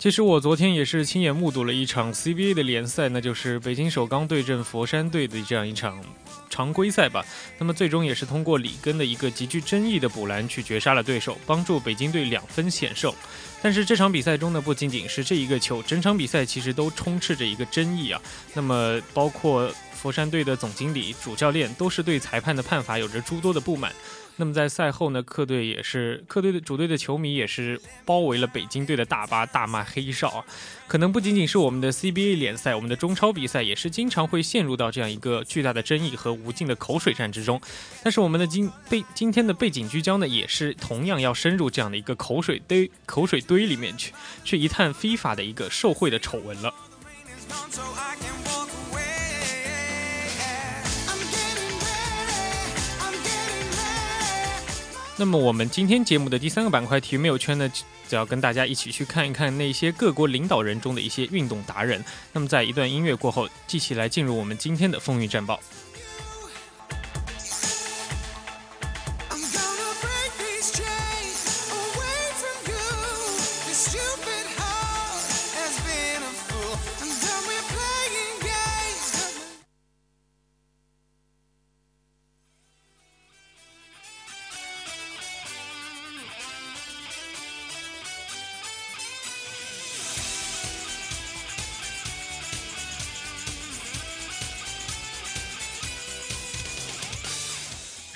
其实我昨天也是亲眼目睹了一场 CBA 的联赛，那就是北京首钢对阵佛山队的这样一场常规赛吧。那么最终也是通过里根的一个极具争议的补篮去绝杀了对手，帮助北京队两分险胜。但是这场比赛中呢，不仅仅是这一个球，整场比赛其实都充斥着一个争议啊。那么包括佛山队的总经理、主教练都是对裁判的判罚有着诸多的不满。那么在赛后呢，客队也是客队的主队的球迷也是包围了北京队的大巴，大骂黑哨啊！可能不仅仅是我们的 CBA 联赛，我们的中超比赛也是经常会陷入到这样一个巨大的争议和无尽的口水战之中。但是我们的今背今天的背景聚焦呢，也是同样要深入这样的一个口水堆口水堆里面去，去一探非法的一个受贿的丑闻了。那么我们今天节目的第三个板块体育没有圈呢，就要跟大家一起去看一看那些各国领导人中的一些运动达人。那么在一段音乐过后，继续来进入我们今天的风云战报。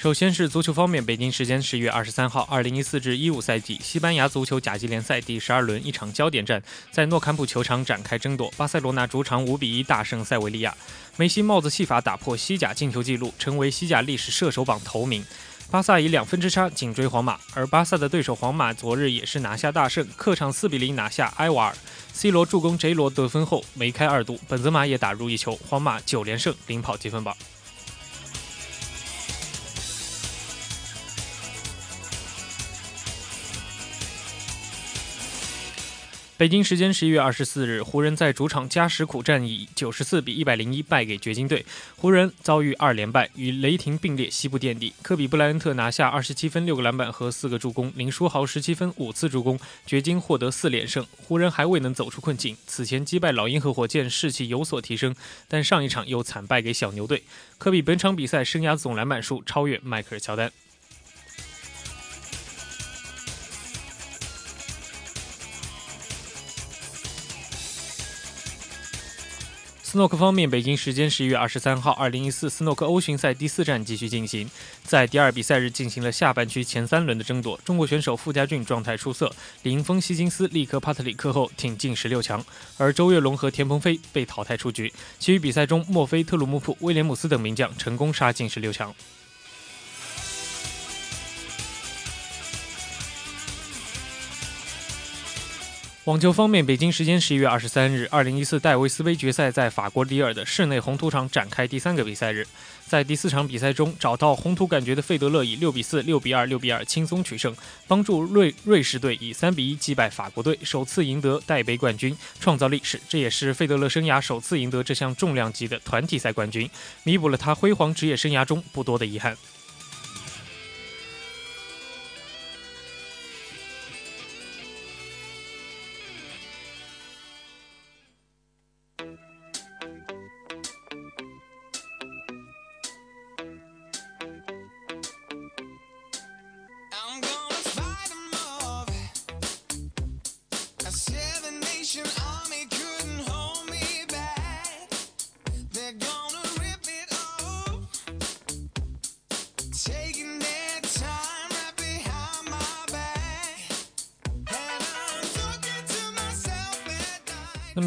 首先是足球方面，北京时间十月二十三号，二零一四至一五赛季西班牙足球甲级联赛第十二轮一场焦点战在诺坎普球场展开争夺。巴塞罗那主场五比一大胜塞维利亚，梅西帽子戏法打破西甲进球纪录，成为西甲历史射手榜头名。巴萨以两分之差紧追皇马，而巴萨的对手皇马昨日也是拿下大胜，客场四比零拿下埃瓦尔。C 罗助攻 J 罗得分后梅开二度，本泽马也打入一球，皇马九连胜领跑积分榜。北京时间十一月二十四日，湖人在主场加时苦战，以九十四比一百零一败给掘金队。湖人遭遇二连败，与雷霆并列西部垫底。科比布莱恩特拿下二十七分、六个篮板和四个助攻，林书豪十七分、五次助攻，掘金获得四连胜。湖人还未能走出困境，此前击败老鹰和火箭，士气有所提升，但上一场又惨败给小牛队。科比本场比赛生涯总篮板数超越迈克尔乔丹。斯诺克方面，北京时间十一月二十三号，二零一四斯诺克欧巡赛第四站继续进行。在第二比赛日进行了下半区前三轮的争夺，中国选手傅家俊状态出色，李盈峰、希金斯力克帕特里克后挺进十六强，而周跃龙和田鹏飞被淘汰出局。其余比赛中，墨菲、特鲁姆普、威廉姆斯等名将成功杀进十六强。网球方面，北京时间十一月二十三日，二零一四戴维斯杯决赛在法国里尔的室内红土场展开第三个比赛日。在第四场比赛中，找到红土感觉的费德勒以六比四、六比二、六比二轻松取胜，帮助瑞瑞士队以三比一击败法国队，首次赢得戴杯冠军，创造历史。这也是费德勒生涯首次赢得这项重量级的团体赛冠军，弥补了他辉煌职业生涯中不多的遗憾。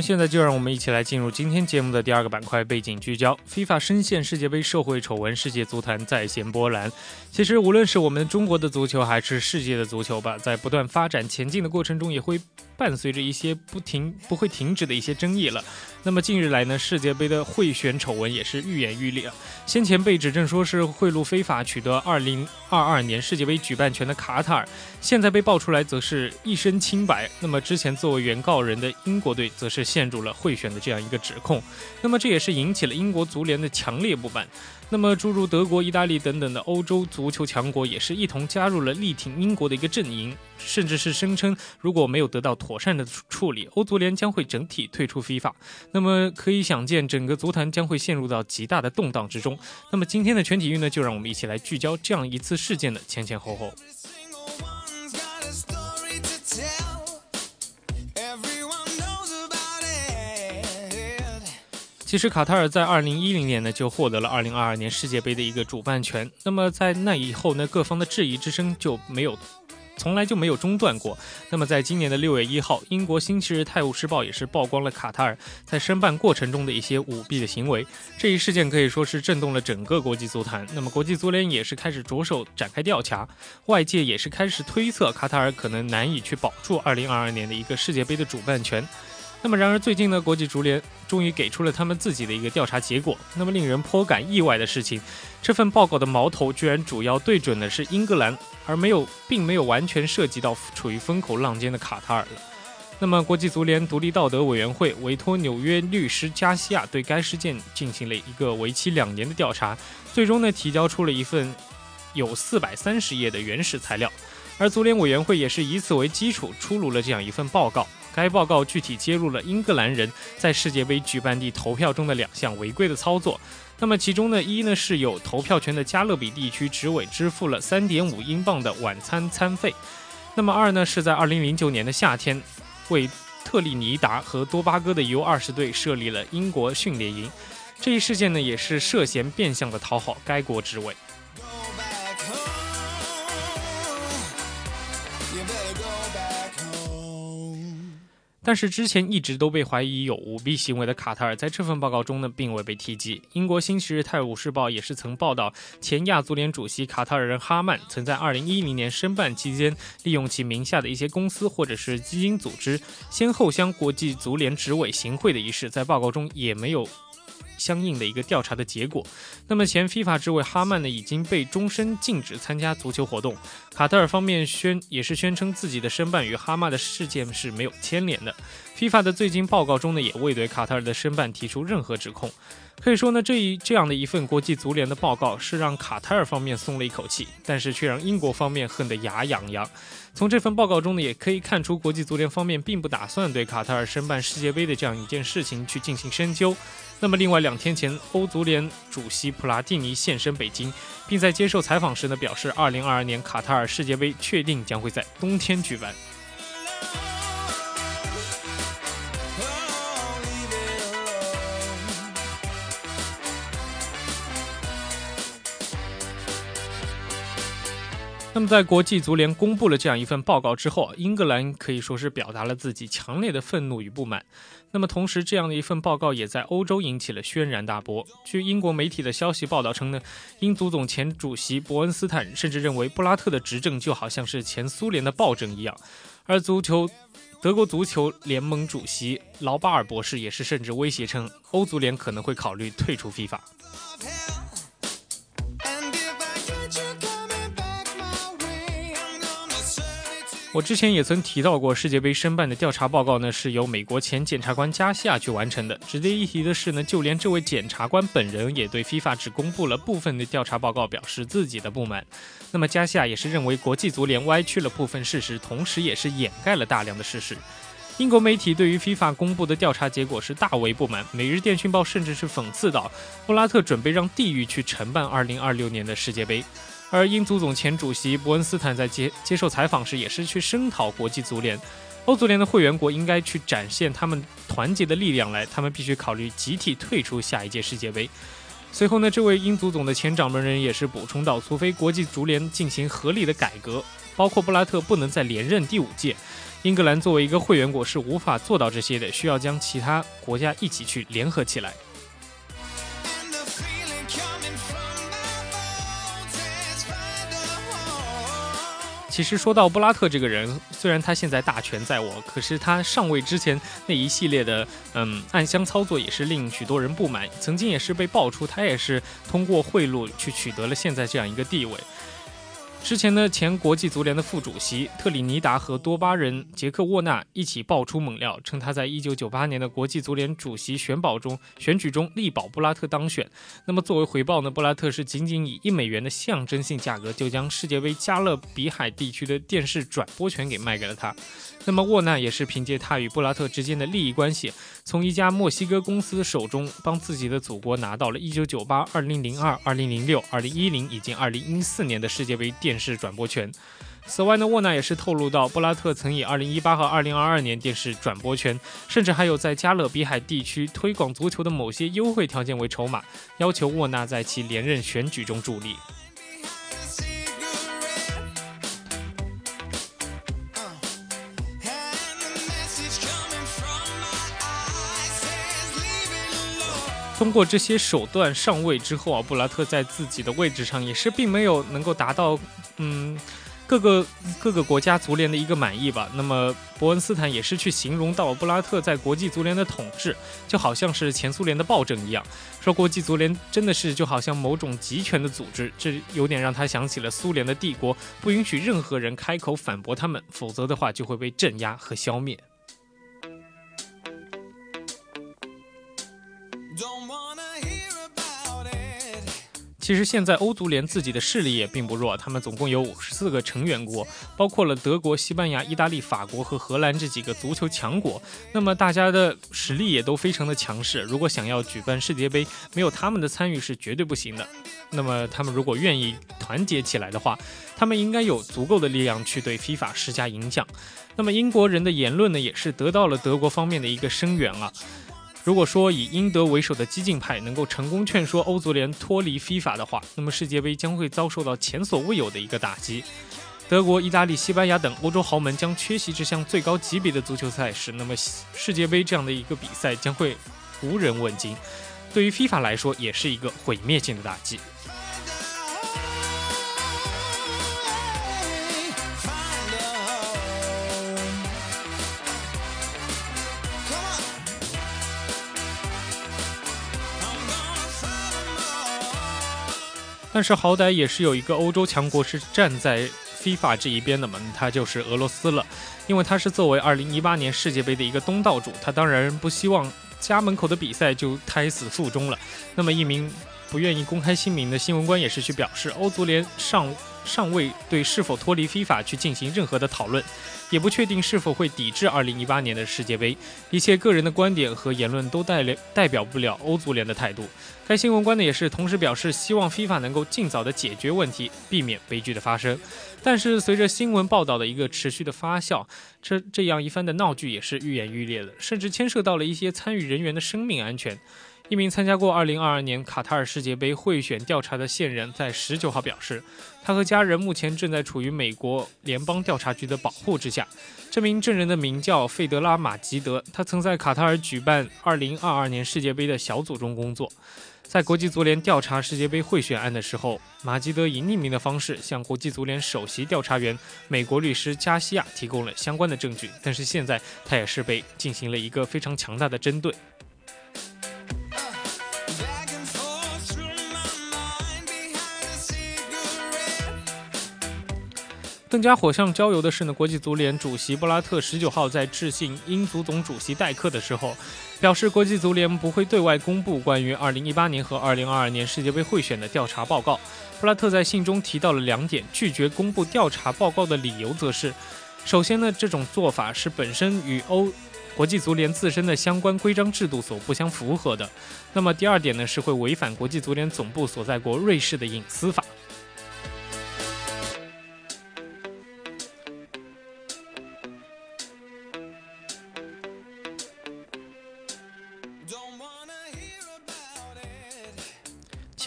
现在就让我们一起来进入今天节目的第二个板块——背景聚焦。FIFA 深陷世界杯社会丑闻，世界足坛再现波澜。其实，无论是我们中国的足球，还是世界的足球吧，在不断发展前进的过程中，也会伴随着一些不停、不会停止的一些争议了。那么近日来呢，世界杯的贿选丑闻也是愈演愈烈啊。先前被指证说是贿赂非法取得2022年世界杯举办权的卡塔尔，现在被爆出来则是一身清白。那么之前作为原告人的英国队则是陷入了贿选的这样一个指控。那么这也是引起了英国足联的强烈不满。那么诸如德国、意大利等等的欧洲足球强国也是一同加入了力挺英国的一个阵营，甚至是声称如果没有得到妥善的处理，欧足联将会整体退出 FIFA。那么可以想见，整个足坛将会陷入到极大的动荡之中。那么今天的全体运呢，就让我们一起来聚焦这样一次事件的前前后后。其实卡塔尔在二零一零年呢就获得了二零二二年世界杯的一个主办权。那么在那以后呢，各方的质疑之声就没有，从来就没有中断过。那么在今年的六月一号，英国《星期日泰晤士报》也是曝光了卡塔尔在申办过程中的一些舞弊的行为。这一事件可以说是震动了整个国际足坛。那么国际足联也是开始着手展开调查，外界也是开始推测卡塔尔可能难以去保住二零二二年的一个世界杯的主办权。那么，然而最近呢，国际足联终于给出了他们自己的一个调查结果。那么，令人颇感意外的事情，这份报告的矛头居然主要对准的是英格兰，而没有，并没有完全涉及到处于风口浪尖的卡塔尔了。那么，国际足联独立道德委员会委托纽约律师加西亚对该事件进行了一个为期两年的调查，最终呢，提交出了一份有四百三十页的原始材料。而足联委员会也是以此为基础出炉了这样一份报告。该报告具体揭露了英格兰人在世界杯举办地投票中的两项违规的操作。那么其中呢，一呢是有投票权的加勒比地区执委支付了三点五英镑的晚餐餐费。那么二呢是在二零零九年的夏天，为特立尼达和多巴哥的 U 二十队设立了英国训练营。这一事件呢也是涉嫌变相的讨好该国执委。但是之前一直都被怀疑有舞弊行为的卡塔尔，在这份报告中呢，并未被提及。英国《星期日泰晤士报》也是曾报道，前亚足联主席卡塔尔人哈曼曾在2010年申办期间，利用其名下的一些公司或者是基金组织，先后向国际足联执委行贿的一事，在报告中也没有。相应的一个调查的结果。那么前非法之位哈曼呢已经被终身禁止参加足球活动。卡塔尔方面宣也是宣称自己的申办与哈曼的事件是没有牵连的。非法的最近报告中呢也未对卡塔尔的申办提出任何指控。可以说呢这一这样的一份国际足联的报告是让卡塔尔方面松了一口气，但是却让英国方面恨得牙痒痒。从这份报告中呢也可以看出国际足联方面并不打算对卡塔尔申办世界杯的这样一件事情去进行深究。那么，另外两天前，欧足联主席普拉蒂尼现身北京，并在接受采访时呢表示，2022年卡塔尔世界杯确定将会在冬天举办。那么，在国际足联公布了这样一份报告之后，英格兰可以说是表达了自己强烈的愤怒与不满。那么，同时这样的一份报告也在欧洲引起了轩然大波。据英国媒体的消息报道称呢，英足总前主席伯恩斯坦甚至认为布拉特的执政就好像是前苏联的暴政一样。而足球德国足球联盟主席劳巴尔博士也是甚至威胁称，欧足联可能会考虑退出 FIFA。我之前也曾提到过，世界杯申办的调查报告呢，是由美国前检察官加西亚去完成的。值得一提的是呢，就连这位检察官本人也对 FIFA 只公布了部分的调查报告表示自己的不满。那么加西亚也是认为国际足联歪曲了部分事实，同时也是掩盖了大量的事实。英国媒体对于 FIFA 公布的调查结果是大为不满，《每日电讯报》甚至是讽刺道，布拉特准备让地狱去承办2026年的世界杯。而英足总前主席伯恩斯坦在接接受采访时，也是去声讨国际足联、欧足联的会员国应该去展现他们团结的力量来，他们必须考虑集体退出下一届世界杯。随后呢，这位英足总的前掌门人也是补充到，除非国际足联进行合理的改革，包括布拉特不能再连任第五届，英格兰作为一个会员国是无法做到这些的，需要将其他国家一起去联合起来。其实说到布拉特这个人，虽然他现在大权在握，可是他上位之前那一系列的嗯暗箱操作也是令许多人不满。曾经也是被爆出他也是通过贿赂去取得了现在这样一个地位。之前呢，前国际足联的副主席特里尼达和多巴人杰克沃纳一起爆出猛料，称他在1998年的国际足联主席选保中选举中力保布拉特当选。那么作为回报呢，布拉特是仅仅以一美元的象征性价格就将世界杯加勒比海地区的电视转播权给卖给了他。那么沃纳也是凭借他与布拉特之间的利益关系，从一家墨西哥公司手中帮自己的祖国拿到了1998、2002、2006、2010以及2014年的世界杯电视转播权。此外呢，沃纳也是透露到，布拉特曾以2018和2022年电视转播权，甚至还有在加勒比海地区推广足球的某些优惠条件为筹码，要求沃纳在其连任选举中助力。通过这些手段上位之后啊，布拉特在自己的位置上也是并没有能够达到，嗯，各个各个国家足联的一个满意吧。那么伯恩斯坦也是去形容到布拉特在国际足联的统治，就好像是前苏联的暴政一样，说国际足联真的是就好像某种集权的组织，这有点让他想起了苏联的帝国，不允许任何人开口反驳他们，否则的话就会被镇压和消灭。其实现在欧足联自己的势力也并不弱，他们总共有五十四个成员国，包括了德国、西班牙、意大利、法国和荷兰这几个足球强国。那么大家的实力也都非常的强势，如果想要举办世界杯，没有他们的参与是绝对不行的。那么他们如果愿意团结起来的话，他们应该有足够的力量去对 FIFA 施加影响。那么英国人的言论呢，也是得到了德国方面的一个声援啊。如果说以英德为首的激进派能够成功劝说欧足联脱离非法的话，那么世界杯将会遭受到前所未有的一个打击。德国、意大利、西班牙等欧洲豪门将缺席这项最高级别的足球赛事，那么世界杯这样的一个比赛将会无人问津。对于非法来说，也是一个毁灭性的打击。但是好歹也是有一个欧洲强国是站在 FIFA 这一边的嘛，他就是俄罗斯了。因为他是作为2018年世界杯的一个东道主，他当然不希望家门口的比赛就胎死腹中了。那么一名不愿意公开姓名的新闻官也是去表示，欧足联上尚未对是否脱离 FIFA 去进行任何的讨论。也不确定是否会抵制2018年的世界杯，一切个人的观点和言论都代代表不了欧足联的态度。该新闻官呢也是同时表示，希望 FIFA 能够尽早的解决问题，避免悲剧的发生。但是随着新闻报道的一个持续的发酵，这这样一番的闹剧也是愈演愈烈了，甚至牵涉到了一些参与人员的生命安全。一名参加过2022年卡塔尔世界杯贿选调查的线人在19号表示，他和家人目前正在处于美国联邦调查局的保护之下。这名证人的名叫费德拉·马吉德，他曾在卡塔尔举办2022年世界杯的小组中工作。在国际足联调查世界杯贿选案的时候，马吉德以匿名的方式向国际足联首席调查员美国律师加西亚提供了相关的证据。但是现在他也是被进行了一个非常强大的针对。更加火上浇油的是呢，国际足联主席布拉特十九号在致信英足总主席戴克的时候，表示国际足联不会对外公布关于二零一八年和二零二二年世界杯贿选的调查报告。布拉特在信中提到了两点，拒绝公布调查报告的理由则是：首先呢，这种做法是本身与欧国际足联自身的相关规章制度所不相符合的；那么第二点呢，是会违反国际足联总部所在国瑞士的隐私法。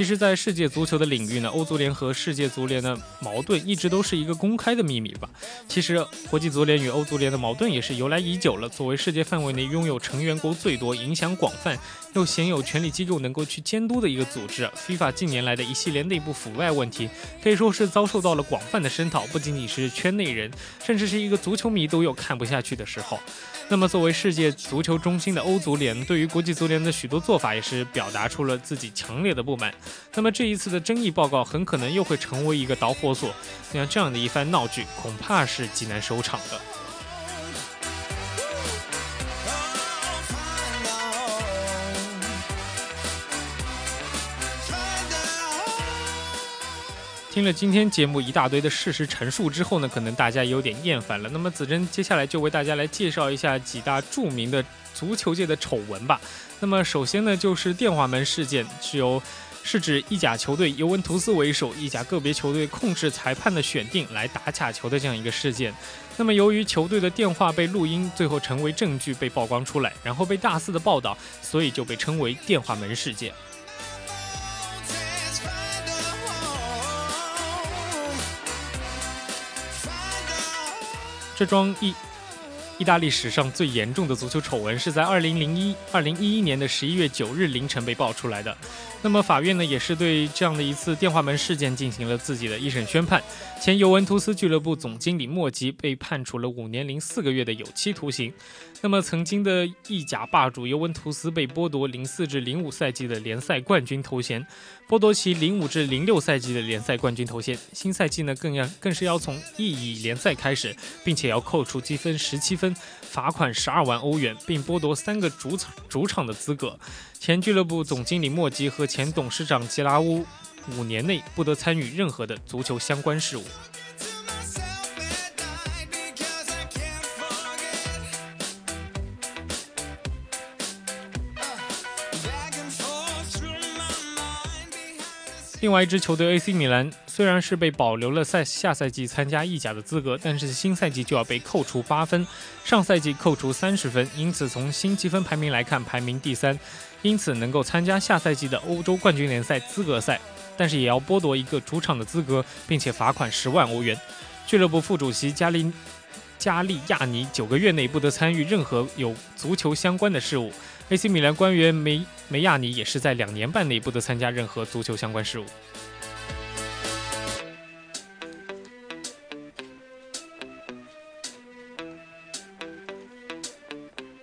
其实，在世界足球的领域呢，欧足联和世界足联的矛盾一直都是一个公开的秘密吧。其实，国际足联与欧足联的矛盾也是由来已久了。作为世界范围内拥有成员国最多、影响广泛又鲜有权力机构能够去监督的一个组织，FIFA 近年来的一系列内部腐败问题，可以说是遭受到了广泛的声讨。不仅仅是圈内人，甚至是一个足球迷都有看不下去的时候。那么，作为世界足球中心的欧足联，对于国际足联的许多做法，也是表达出了自己强烈的不满。那么，这一次的争议报告很可能又会成为一个导火索，像这样的一番闹剧，恐怕是极难收场的。听了今天节目一大堆的事实陈述之后呢，可能大家有点厌烦了。那么子珍接下来就为大家来介绍一下几大著名的足球界的丑闻吧。那么首先呢，就是电话门事件，是由是指意甲球队尤文图斯为首，意甲个别球队控制裁判的选定来打假球的这样一个事件。那么由于球队的电话被录音，最后成为证据被曝光出来，然后被大肆的报道，所以就被称为电话门事件。这桩意意大利史上最严重的足球丑闻，是在二零零一二零一一年的十一月九日凌晨被爆出来的。那么法院呢，也是对这样的一次电话门事件进行了自己的一审宣判。前尤文图斯俱乐部总经理莫吉被判处了五年零四个月的有期徒刑。那么曾经的意甲霸主尤文图斯被剥夺零四至零五赛季的联赛冠军头衔，剥夺其零五至零六赛季的联赛冠军头衔。新赛季呢，更要更是要从意乙联赛开始，并且要扣除积分十七分，罚款十二万欧元，并剥夺三个主场主场的资格。前俱乐部总经理莫吉和前董事长吉拉乌五年内不得参与任何的足球相关事务。另外一支球队 AC 米兰虽然是被保留了赛下赛季参加意甲的资格，但是新赛季就要被扣除八分，上赛季扣除三十分，因此从新积分排名来看，排名第三。因此能够参加下赛季的欧洲冠军联赛资格赛，但是也要剥夺一个主场的资格，并且罚款十万欧元。俱乐部副主席加利加利亚尼九个月内不得参与任何有足球相关的事务。AC 米兰官员梅梅亚尼也是在两年半内不得参加任何足球相关事务。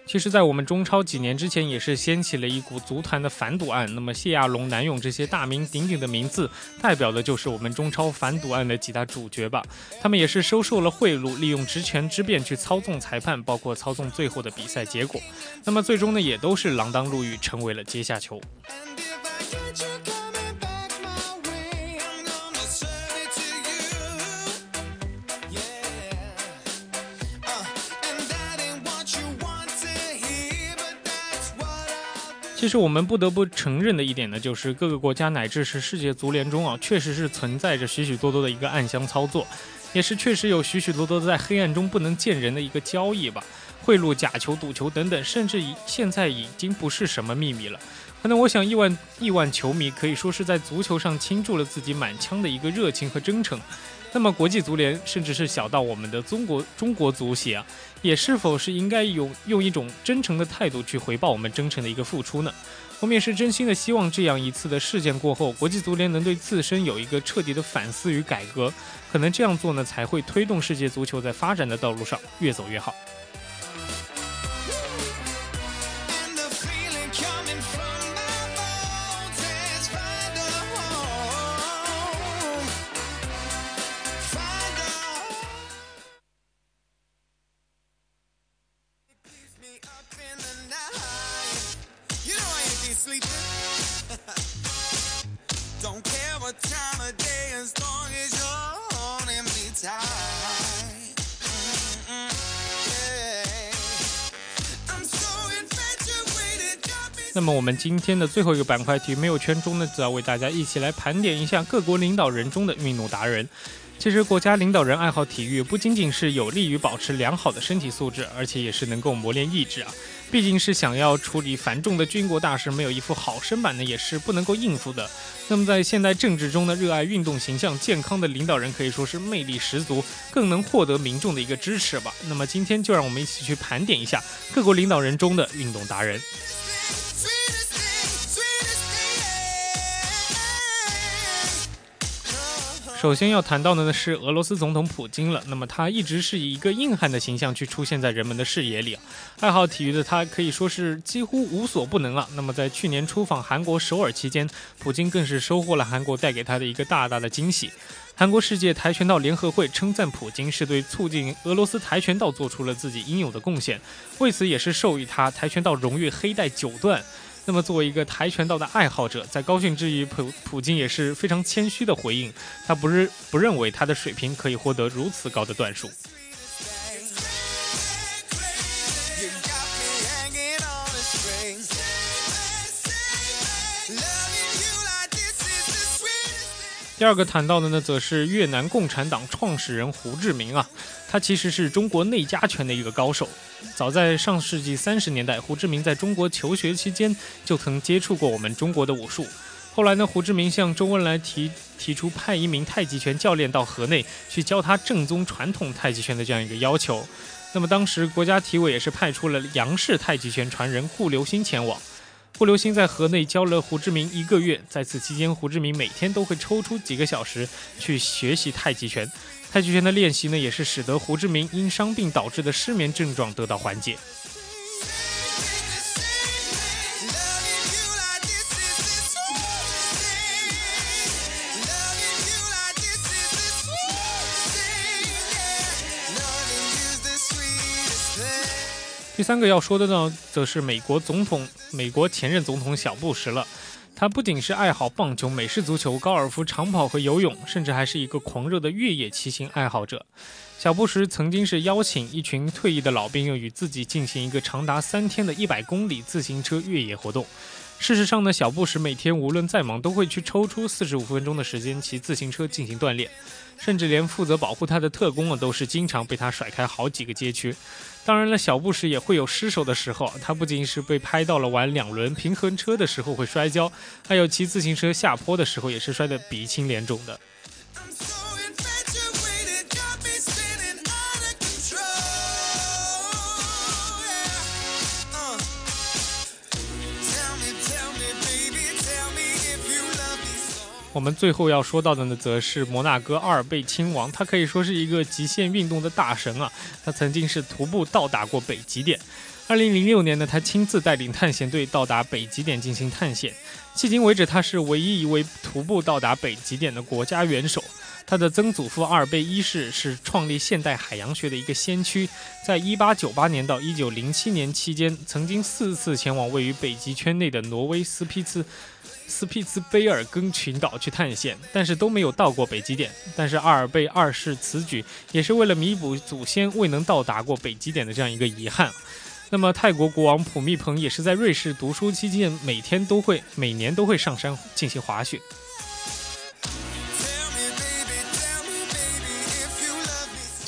其实，在我们中超几年之前，也是掀起了一股足坛的反赌案。那么，谢亚龙、南勇这些大名鼎鼎的名字，代表的就是我们中超反赌案的几大主角吧。他们也是收受了贿赂，利用职权之便去操纵裁判，包括操纵最后的比赛结果。那么，最终呢，也都是锒铛入狱，成为了阶下囚。其实我们不得不承认的一点呢，就是各个国家乃至是世界足联中啊，确实是存在着许许多多的一个暗箱操作，也是确实有许许多多在黑暗中不能见人的一个交易吧，贿赂、假球、赌球等等，甚至已现在已经不是什么秘密了。可能我想亿万亿万球迷可以说是在足球上倾注了自己满腔的一个热情和真诚。那么国际足联，甚至是小到我们的中国中国足协啊，也是否是应该用用一种真诚的态度去回报我们真诚的一个付出呢？我们也是真心的希望这样一次的事件过后，国际足联能对自身有一个彻底的反思与改革。可能这样做呢，才会推动世界足球在发展的道路上越走越好。那么我们今天的最后一个板块体育没有圈中呢，就要为大家一起来盘点一下各国领导人中的运动达人。其实国家领导人爱好体育，不仅仅是有利于保持良好的身体素质，而且也是能够磨练意志啊。毕竟是想要处理繁重的军国大事，没有一副好身板呢，也是不能够应付的。那么在现代政治中呢，热爱运动形象健康的领导人可以说是魅力十足，更能获得民众的一个支持吧。那么今天就让我们一起去盘点一下各国领导人中的运动达人。首先要谈到的呢是俄罗斯总统普京了。那么他一直是以一个硬汉的形象去出现在人们的视野里。爱好体育的他可以说是几乎无所不能啊。那么在去年出访韩国首尔期间，普京更是收获了韩国带给他的一个大大的惊喜。韩国世界跆拳道联合会称赞普京是对促进俄罗斯跆拳道做出了自己应有的贡献，为此也是授予他跆拳道荣誉黑带九段。那么，作为一个跆拳道的爱好者，在高兴之余，普普京也是非常谦虚的回应，他不是不认为他的水平可以获得如此高的段数。第二个谈到的呢，则是越南共产党创始人胡志明啊，他其实是中国内家拳的一个高手。早在上世纪三十年代，胡志明在中国求学期间就曾接触过我们中国的武术。后来呢，胡志明向周恩来提提出派一名太极拳教练到河内去教他正宗传统太极拳的这样一个要求。那么当时国家体委也是派出了杨氏太极拳传人顾留心前往。傅留星在河内教了胡志明一个月，在此期间，胡志明每天都会抽出几个小时去学习太极拳。太极拳的练习呢，也是使得胡志明因伤病导致的失眠症状得到缓解。第三个要说的呢，则是美国总统、美国前任总统小布什了。他不仅是爱好棒球、美式足球、高尔夫、长跑和游泳，甚至还是一个狂热的越野骑行爱好者。小布什曾经是邀请一群退役的老兵又与自己进行一个长达三天的一百公里自行车越野活动。事实上呢，小布什每天无论再忙，都会去抽出四十五分钟的时间骑自行车进行锻炼。甚至连负责保护他的特工啊，都是经常被他甩开好几个街区。当然了，小布什也会有失手的时候。他不仅是被拍到了玩两轮平衡车的时候会摔跤，还有骑自行车下坡的时候也是摔得鼻青脸肿的。我们最后要说到的呢，则是摩纳哥阿尔贝亲王，他可以说是一个极限运动的大神啊。他曾经是徒步到达过北极点。二零零六年呢，他亲自带领探险队到达北极点进行探险。迄今为止，他是唯一一位徒步到达北极点的国家元首。他的曾祖父阿尔贝一世是创立现代海洋学的一个先驱，在一八九八年到一九零七年期间，曾经四次前往位于北极圈内的挪威斯皮茨。斯皮茨卑尔根群岛去探险，但是都没有到过北极点。但是阿尔贝二世此举也是为了弥补祖先未能到达过北极点的这样一个遗憾。那么泰国国王普密蓬也是在瑞士读书期间，每天都会每年都会上山进行滑雪。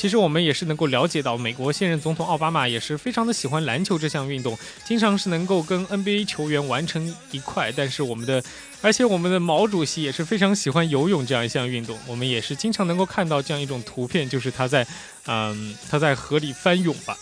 其实我们也是能够了解到，美国现任总统奥巴马也是非常的喜欢篮球这项运动，经常是能够跟 NBA 球员完成一块。但是我们的，而且我们的毛主席也是非常喜欢游泳这样一项运动，我们也是经常能够看到这样一种图片，就是他在，嗯，他在河里翻涌吧。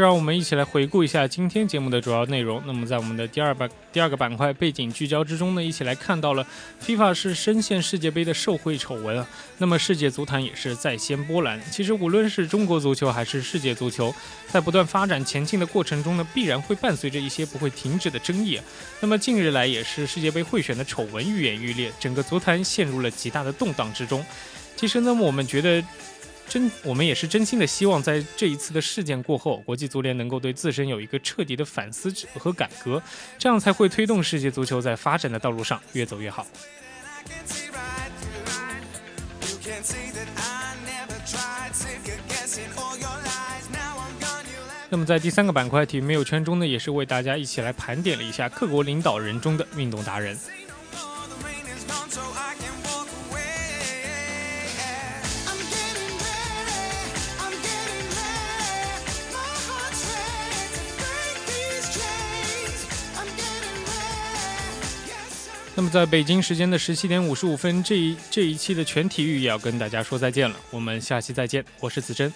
让我们一起来回顾一下今天节目的主要内容。那么，在我们的第二板第二个板块背景聚焦之中呢，一起来看到了 FIFA 是深陷世界杯的受贿丑闻啊。那么，世界足坛也是再掀波澜。其实，无论是中国足球还是世界足球，在不断发展前进的过程中呢，必然会伴随着一些不会停止的争议。那么，近日来也是世界杯贿选的丑闻愈演愈烈，整个足坛陷入了极大的动荡之中。其实呢，我们觉得。真，我们也是真心的希望，在这一次的事件过后，国际足联能够对自身有一个彻底的反思和改革，这样才会推动世界足球在发展的道路上越走越好。那么在第三个板块体育没有圈中呢，也是为大家一起来盘点了一下各国领导人中的运动达人。那么，在北京时间的十七点五十五分，这一这一期的全体育也要跟大家说再见了。我们下期再见，我是子珍。